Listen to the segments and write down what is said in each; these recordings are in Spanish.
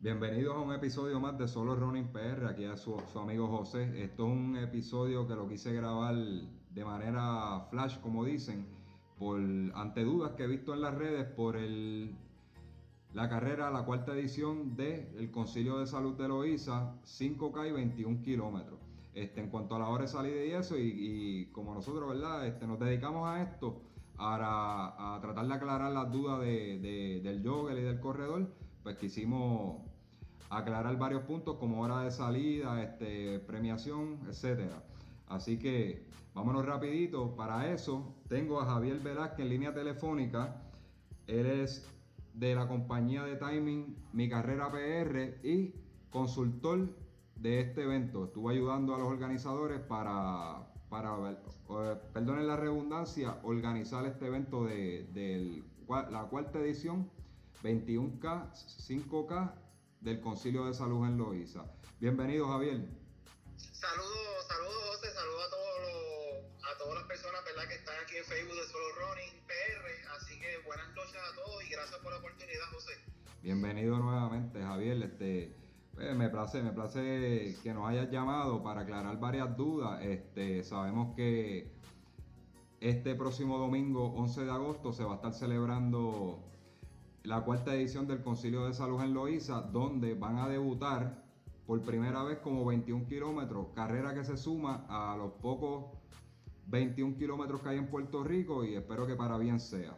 Bienvenidos a un episodio más de Solo Running PR, aquí a su, su amigo José. Esto es un episodio que lo quise grabar de manera flash, como dicen, por ante dudas que he visto en las redes por el, la carrera, la cuarta edición del Concilio de Salud de Loíza, 5K y 21 kilómetros. Este, en cuanto a la hora de salida y eso, y, como nosotros, ¿verdad? Este, nos dedicamos a esto, para a tratar de aclarar las dudas de, de- del jogger y del corredor, pues quisimos aclarar varios puntos como hora de salida, este, premiación, etcétera. Así que vámonos rapidito. Para eso tengo a Javier Velázquez en línea telefónica. Él es de la compañía de timing Mi Carrera PR y consultor de este evento. Estuvo ayudando a los organizadores para, para eh, perdonen la redundancia, organizar este evento de, cua- la cuarta edición 21K, 5K del Concilio de Salud en Loíza. Bienvenido Javier. Saludos, saludos José, saludos a todos los, a todas las personas ¿verdad? que están aquí en Facebook de Solo Running PR. Así que buenas noches a todos y gracias por la oportunidad, José. Bienvenido nuevamente, Javier. Este, pues, me place, me place que nos hayas llamado para aclarar varias dudas. Este, sabemos que este próximo domingo, 11 de agosto, se va a estar celebrando la cuarta edición del Concilio de Salud en Loíza, donde van a debutar por primera vez como 21 kilómetros, carrera que se suma a los pocos 21 kilómetros que hay en Puerto Rico y espero que para bien sea.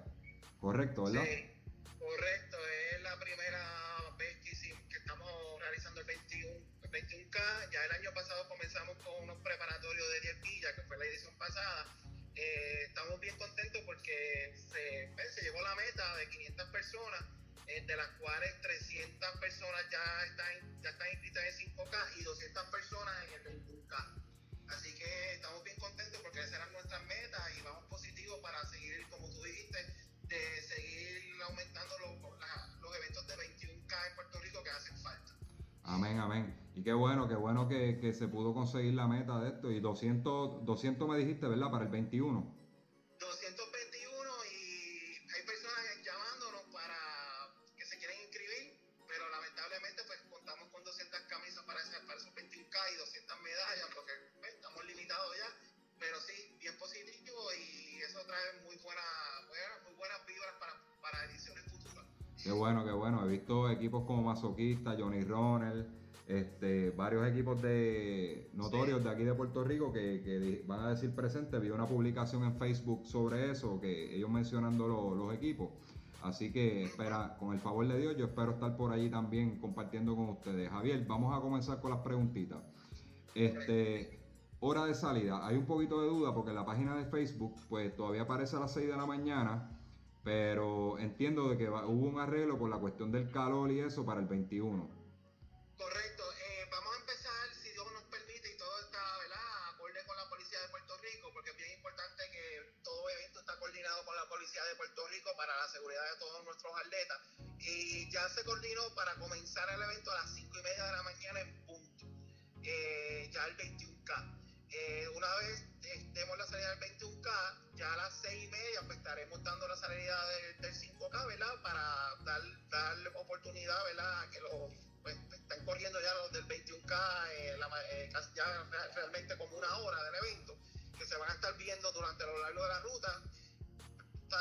Correcto, ¿verdad? Sí, correcto, es la primera vez que, estamos realizando el 21, el 21K. Ya el año pasado comenzamos con unos preparatorios de 10 millas, que fue la edición pasada. Eh, estamos bien contentos porque se, pues, llegó la meta de 500 personas, eh, de las cuales 300 personas ya están, ya están inscritas en 5K y 200 personas en el 21K. Así que estamos bien contentos porque esas eran nuestras metas y vamos positivos para seguir, como tú dijiste, de seguir aumentando los eventos Y qué bueno, qué bueno que, que se pudo conseguir la meta de esto. Y 200, 200 me dijiste, ¿verdad? Para el 21. 221 y hay personas llamándonos para que se quieren inscribir, pero lamentablemente pues contamos con 200 camisas para, ese- para esos 21K y 200 medallas porque pues, estamos limitados ya. Pero sí, bien positivo y eso trae muy, buena, buena- muy buenas vibras para, para ediciones futuras. Qué bueno, qué bueno. He visto equipos como Masoquista, Johnny Ronald, este, varios equipos de notorios de aquí de Puerto Rico que, van a decir presente. Vi una publicación en Facebook sobre eso, que ellos mencionando lo- los equipos. Así que espera, con el favor de Dios, yo espero estar por allí también compartiendo con ustedes. Javier, vamos a comenzar con las preguntitas. Este, hora de salida. Hay un poquito de duda porque en la página de Facebook, pues todavía aparece a las 6 de la mañana, pero entiendo de que va- hubo un arreglo por la cuestión del calor y eso para el 21. Correcto, con la Policía de Puerto Rico para la seguridad de todos nuestros atletas. Y ya se coordinó para comenzar el evento a las 5 y media de la mañana en punto, eh, ya el 21K. Eh, una vez demos la salida del 21K, ya a las 6 y media pues estaremos dando la salida del, del 5K, ¿verdad? Para dar, dar oportunidad, ¿verdad? A que los, pues están corriendo ya los del 21K, eh, la eh, ya re- realmente como una hora del evento, que se van a estar viendo durante lo largo de la ruta,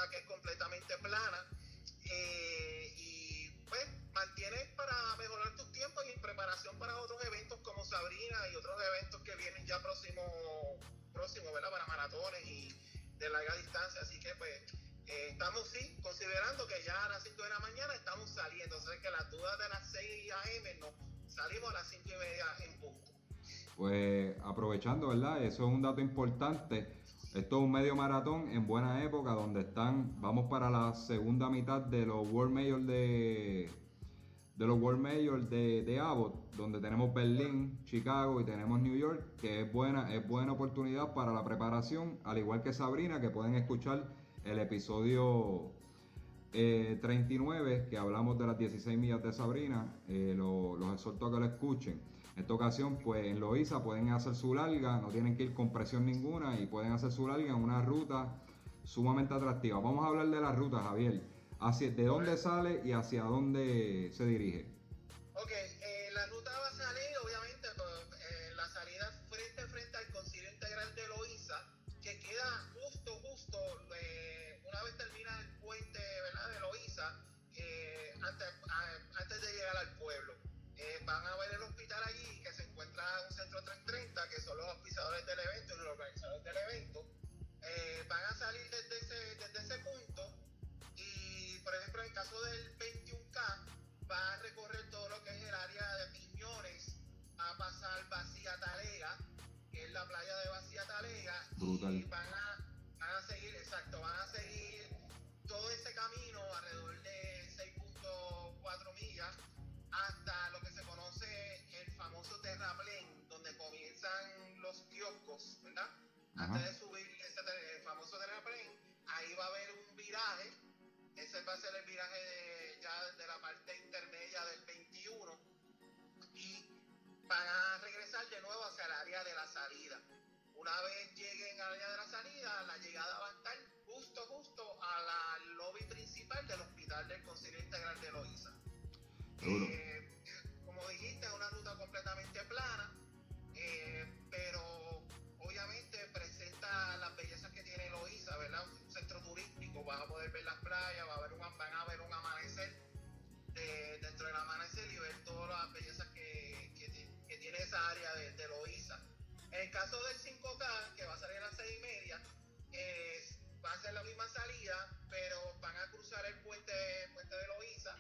que es completamente plana. eh, y pues mantienes para mejorar tus tiempos y en preparación para otros eventos como Sabrina y otros eventos que vienen ya próximo, próximo ¿verdad? Para maratones y de larga distancia. Así que pues eh, estamos sí considerando que ya a las 5 de la mañana estamos saliendo. O sea que las dudas de las 6 a.m. no, salimos a las 5 y media en punto. Pues aprovechando, ¿verdad? Eso es un dato importante. Esto es un medio maratón en buena época donde están, vamos para la segunda mitad de los World Majors de, de los World Majors de, de Abbott, donde tenemos Berlín, Chicago y tenemos New York, que es buena, es buena oportunidad para la preparación, al igual que Sabrina, que pueden escuchar el episodio 39, eh, que hablamos de las 16 millas de Sabrina, eh, los exhorto a que lo escuchen. En esta ocasión, pues en Loiza pueden hacer su larga, no tienen que ir con presión ninguna y pueden hacer su larga en una ruta sumamente atractiva. Vamos a hablar de la ruta, Javier. ¿De dónde sale y hacia dónde se dirige? Ok, eh, la ruta va a salir, obviamente, eh, la salida frente a frente al Concilio Integral de Loíza, que queda justo, justo, eh, una vez termina el puente ¿verdad? de antes, antes de llegar al pueblo. Van a ver el hospital allí, que se encuentra en un centro 330, que son los auspiciadores del evento y los organizadores del evento. van a salir desde ese, desde ese punto por ejemplo, en el caso del 21K, va a recorrer todo lo que es el área de Piñones, a pasar Vacía Talega, que es la playa de Vacía Talega, y van a, Antes de subir ese famoso terraplén, ahí va a haber un viraje ese va a ser el viraje de, ya de la parte intermedia del 21 y van a regresar de nuevo hacia el área de la salida. Una vez lleguen al área de la salida, la llegada va a estar justo, justo a la lobby principal del Hospital del Concilio Integral de Loíza. Eh, como dijiste, es una ruta completamente plana, eh, pero turístico, vas a poder ver las playas, va a haber un, van a ver un amanecer dentro del amanecer y ver todas las bellezas que, que, tiene esa área de, de, Loíza. En el caso del 5K, que va a salir a las 6 y media, va a ser la misma salida, pero van a cruzar el puente, puente de Loíza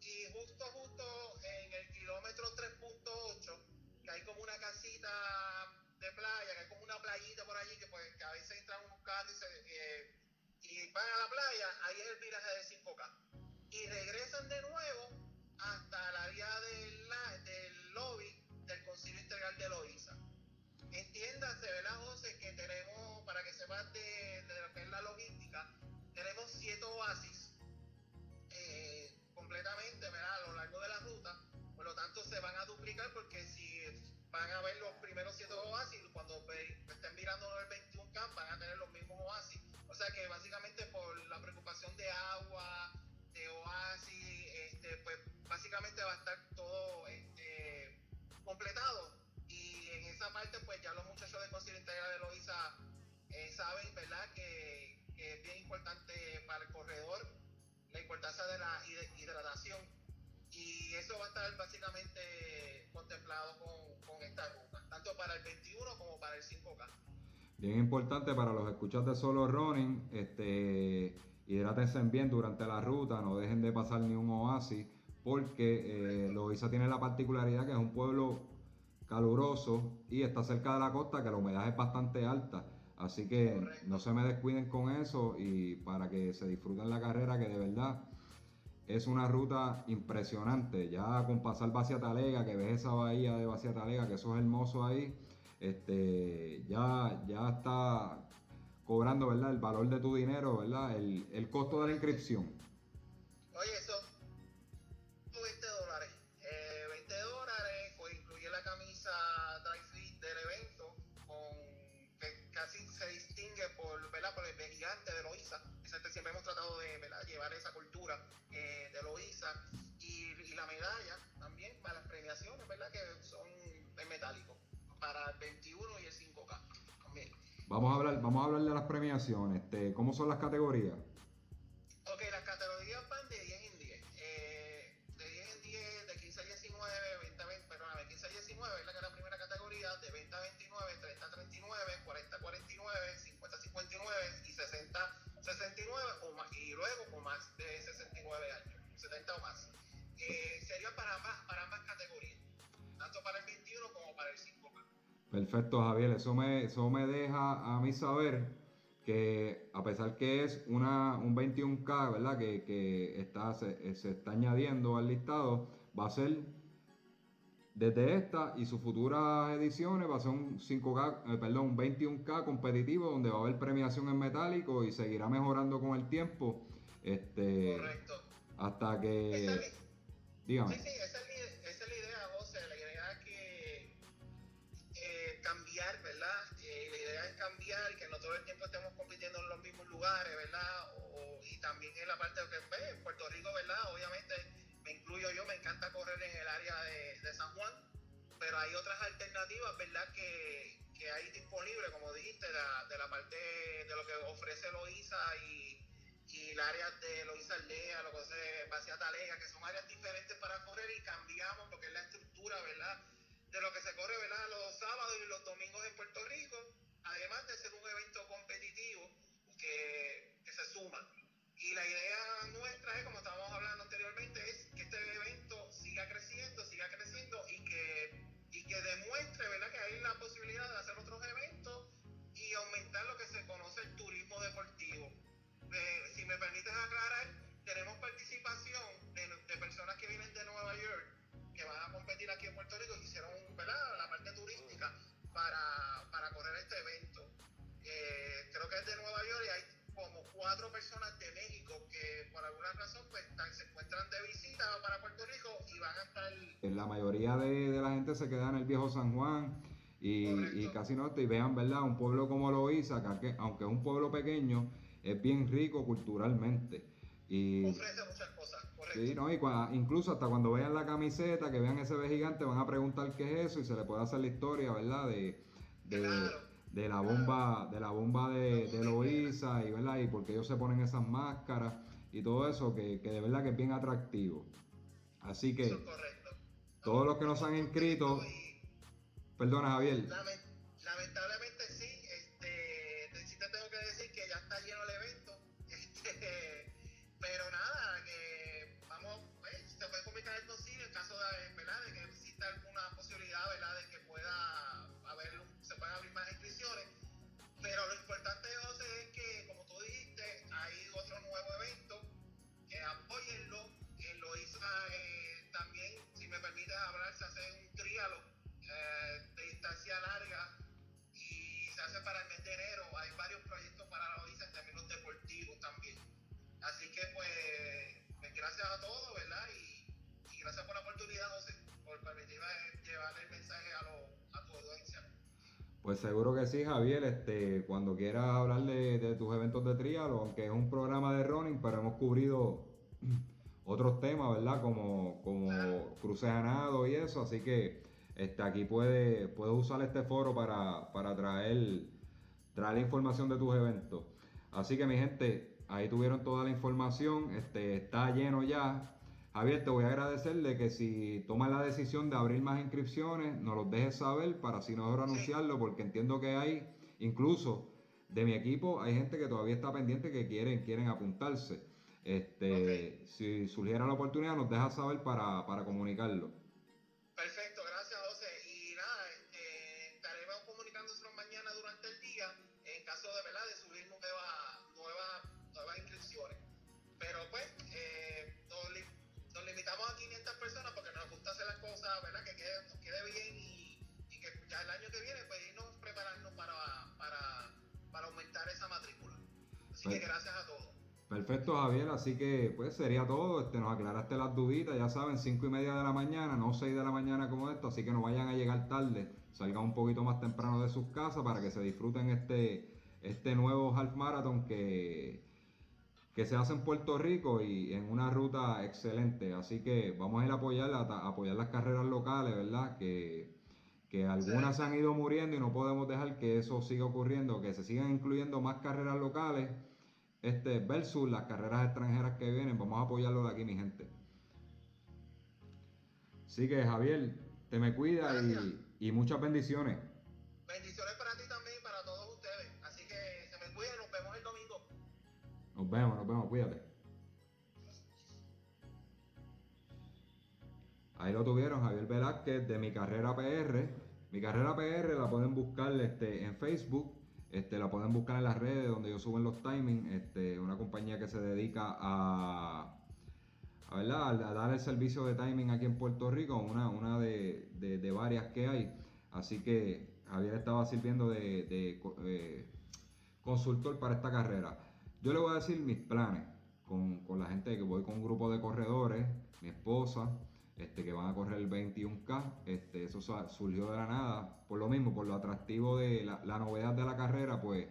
y justo, justo en el kilómetro 3.8, que hay como una casita de playa, que es como una playita por allí, que, pues, que a veces entran unos carros y, eh, van a la playa, ahí es el viraje de 5K. Y regresan de nuevo hasta la área del, del lobby del Concilio Integral de Loíza. Entiéndase, ¿verdad, José? Que tenemos, para que sepas de, de lo que es la logística, tenemos siete oasis eh, completamente, ¿verdad? A lo largo de la ruta. Por lo tanto, se van a duplicar porque si van a ver los primeros siete oasis, cuando estén mirando el 21 camp van a tener los mismos oasis. O sea que básicamente por la preocupación de agua, de oasis, este, pues básicamente va a estar todo este, completado. Y en esa parte, pues ya los muchachos de Concilio Integral de Loiza eh, saben, ¿verdad?, que, es bien importante para el corredor la importancia de la hidratación y eso va a estar básicamente contemplado con, esta ruta, tanto para el 21 como para el 5K. Bien importante para los escuchas de solo running, este, hidrátense bien durante la ruta, no dejen de pasar ni un oasis, porque eh, Loiza tiene la particularidad que es un pueblo caluroso y está cerca de la costa, que la humedad es bastante alta. Así que no se me descuiden con eso y para que se disfruten la carrera, que de verdad es una ruta impresionante. Ya con pasar Vacia Talega, que ves esa bahía de Vacia Talega, que eso es hermoso ahí, este, ya, ya está cobrando ¿verdad? el valor de tu dinero, ¿verdad? El, el costo de la inscripción. Oye, eso 20 dólares. 20 eh, dólares pues, incluye la camisa dry del evento, con, que casi se distingue por, ¿verdad? por el gigante de Loiza. Siempre hemos tratado de llevar esa cultura eh, de Loiza y, la medalla también para las premiaciones, ¿verdad? Que son en metálico, para el 21 y el 5K también. Vamos a hablar, vamos a hablar de las premiaciones. Este, ¿Cómo son las categorías? Ok, las categorías van de 10 en 10. Eh, de 10 en 10, de 15 a 19, 20 a 20, perdóname, 15 a 19 es la, que es la primera categoría, de 20 a 29, 30 a 39, 40 a 49, 50 a 59 y 60 69 o más, y luego con más de 69 años, 70 o más. Eh, sería para ambas, para ambas categorías, tanto para el 21 como para el 5 Perfecto, Javier. Eso me, eso me deja a mí saber que a pesar que es una, un 21K, ¿verdad? Que, que está, se, se, está añadiendo al listado, va a ser desde esta y sus futuras ediciones va a ser un 5K, eh, perdón, un 21K competitivo donde va a haber premiación en metálico y seguirá mejorando con el tiempo. Este, Correcto. Hasta que. Dígame. sí, sí, todo el tiempo estemos compitiendo en los mismos lugares, ¿verdad? Y también en la parte de en Puerto Rico, ¿verdad? Obviamente me incluyo yo, me encanta correr en el área de, San Juan, pero hay otras alternativas, ¿verdad? Que, que hay disponibles, como dijiste, de la, parte de lo que ofrece Loiza y, el área de Loiza Aldea, lo que es Vacía Talega, que son áreas diferentes para correr y cambiamos lo que es la estructura, ¿verdad? De lo que se corre, ¿verdad? Los sábados y los domingos en Puerto Rico, además de ser un evento competitivo que, que se suma. Y la idea nuestra es, como estábamos hablando anteriormente, es que este evento siga creciendo, siga creciendo y que, y que demuestre ¿verdad? que hay la posibilidad de hacer otros eventos y aumentar lo que se conoce el turismo deportivo. Eh, si me permites aclarar, tenemos participación de, de, personas que vienen de Nueva York, que van a competir aquí en Puerto Rico, que hicieron ¿verdad? la parte turística para, para correr este evento. Eh, creo que es de Nueva York y hay como cuatro personas de México que por alguna razón pues, están, se encuentran de visita para Puerto Rico y van a estar... La mayoría de, de la gente se queda en el viejo San Juan y, y casi no y vean, ¿verdad? Un pueblo como Loíza, que aunque es un pueblo pequeño, es bien rico culturalmente. Y, Ofrece muchas cosas, correcto. Sí, no, y cua, incluso hasta cuando vean la camiseta, que vean ese B gigante, van a preguntar qué es eso y se le puede hacer la historia, ¿verdad? De, de, Claro. de la bomba, de la bomba de, de Loíza y verdad, y porque ellos se ponen esas máscaras y todo eso, que, que de verdad que es bien atractivo. Así que Eso es correcto. todos los que no se han inscrito, Y perdona Javier, lamen- lamentablemente sí, este, te- sí te tengo que decir que ya está lleno el evento. Este, pero nada, que con Cine en caso de, ¿verdad? de que exista alguna posibilidad ¿verdad? de que pueda haber, se puedan abrir más inscripciones. Pero lo importante, José, es que, como tú dijiste, hay otro nuevo evento, que apóyenlo, que lo hizo eh, también, si me permite hablar, se hace un trialo eh, de distancia larga y se hace para el mes de enero. Hay varios proyectos para la OISA en términos deportivos también. Así que, pues, pues, gracias a todos, ¿verdad? Y gracias por la oportunidad, José, por permitirme llevar el mensaje a, lo, a tu audiencia. Pues seguro que sí, Javier. Este, cuando quieras hablar de, de tus eventos de trialo, aunque es un programa de running, pero hemos cubrido otros temas, ¿verdad? Como, como cruces a nado y eso. Así que este, aquí puedes puedes usar este foro para, para traer, traer información de tus eventos. Así que mi gente, ahí tuvieron toda la información. Este, está lleno ya. Javier, te voy a agradecerle que si tomas la decisión de abrir más inscripciones, nos los dejes saber para así nosotros anunciarlo, porque entiendo que hay, incluso de mi equipo, hay gente que todavía está pendiente que quieren, quieren apuntarse. Este, Si surgiera la oportunidad, nos dejas saber para, para comunicarlo. Año que viene pues irnos preparando para, para, para aumentar esa matrícula. Así que Pues- gracias a todos. Perfecto, Javier. Así que, pues, sería todo. Este, nos aclaraste las duditas, ya saben, 5 y media de la mañana, no 6 de la mañana como esto, así que no vayan a llegar tarde. Salgan un poquito más temprano de sus casas para que se disfruten este, este nuevo half marathon que, que se hace en Puerto Rico y en una ruta excelente. Así que vamos a ir a apoyar, a, a apoyar las carreras locales, ¿verdad? Que, que algunas se han ido muriendo y no podemos dejar que eso siga ocurriendo, que se sigan incluyendo más carreras locales este versus las carreras extranjeras que vienen. Vamos a apoyarlo de aquí, mi gente. Así que Javier, te me cuida y, y muchas bendiciones. Bendiciones para ti también y para todos ustedes. Así que se me cuidan, nos vemos el domingo. Nos vemos, nos vemos, cuídate. Ahí lo tuvieron, Javier Velázquez de Mi Carrera PR. Mi Carrera PR la pueden buscar este, en Facebook, este, la pueden buscar en las redes donde yo suben los timings. Este, una compañía que se dedica a, ¿verdad? a dar el servicio de timing aquí en Puerto Rico, una, una de, de, varias que hay. Así que Javier estaba sirviendo de, de eh, consultor para esta carrera. Yo le voy a decir mis planes con, con, la gente que voy con un grupo de corredores, mi esposa, este, que van a correr el 21K. Este, eso surgió de la nada. Por lo mismo, por lo atractivo de la, novedad de la carrera, pues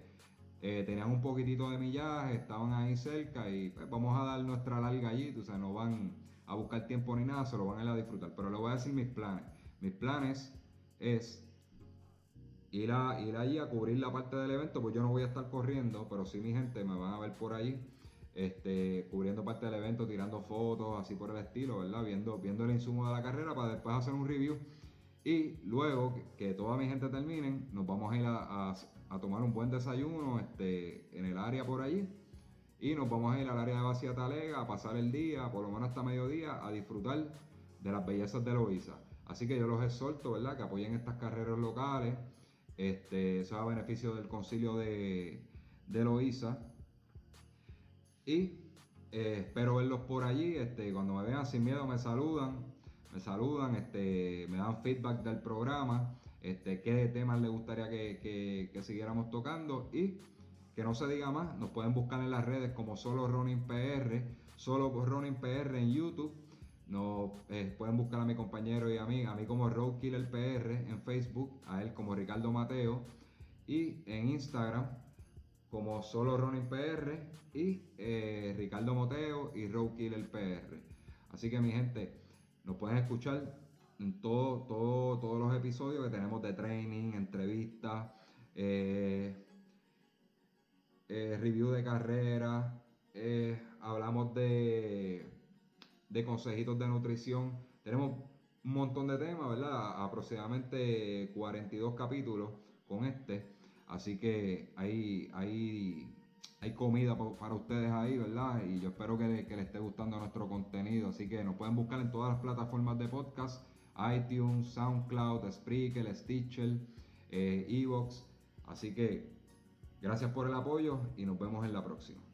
eh, tenían un poquitito de millaje, estaban ahí cerca y pues, vamos a dar nuestra larga allí, o sea, no van a buscar tiempo ni nada, se lo van a ir a disfrutar. Pero le voy a decir mis planes. Mis planes es ir, a, ir allí a cubrir la parte del evento, pues yo no voy a estar corriendo, pero sí mi gente me van a ver por ahí. Este, cubriendo parte del evento, tirando fotos, así por el estilo, ¿verdad? Viendo, viendo el insumo de la carrera para después hacer un review. Y luego que, toda mi gente terminen, nos vamos a ir a, a tomar un buen desayuno este, en el área por allí. Y nos vamos a ir al área de Vacía Talega a pasar el día, por lo menos hasta mediodía, a disfrutar de las bellezas de Loiza. Así que yo los exhorto, ¿verdad?, que apoyen estas carreras locales. Este, eso es a beneficio del concilio de, de Loiza. Y eh, espero verlos por allí. Este, cuando me vean sin miedo me saludan. Me saludan, este, me dan feedback del programa este, qué temas les gustaría que, siguiéramos tocando y que no se diga más, nos pueden buscar en las redes como solo Ronin PR, solo Ronin PR en YouTube. Nos eh, pueden buscar a mi compañero y a mí, a mí como Roadkiller PR en Facebook, a él como Ricardo Mateo y en Instagram como solo Ronin PR y eh, Ricardo Mateo y Roadkiller PR. Así que mi gente, nos pueden escuchar en todo, todo, todos los episodios que tenemos de training, entrevistas, eh, eh, review de carrera, hablamos de, de consejitos de nutrición. Tenemos un montón de temas, ¿verdad? Aproximadamente 42 capítulos con este. Así que hay, hay, hay comida para ustedes ahí, ¿verdad? Y yo espero que, que les esté gustando nuestro contenido. Así que nos pueden buscar en todas las plataformas de podcast iTunes, SoundCloud, Spreaker, Stitcher, eh, Evox. Así que gracias por el apoyo y nos vemos en la próxima.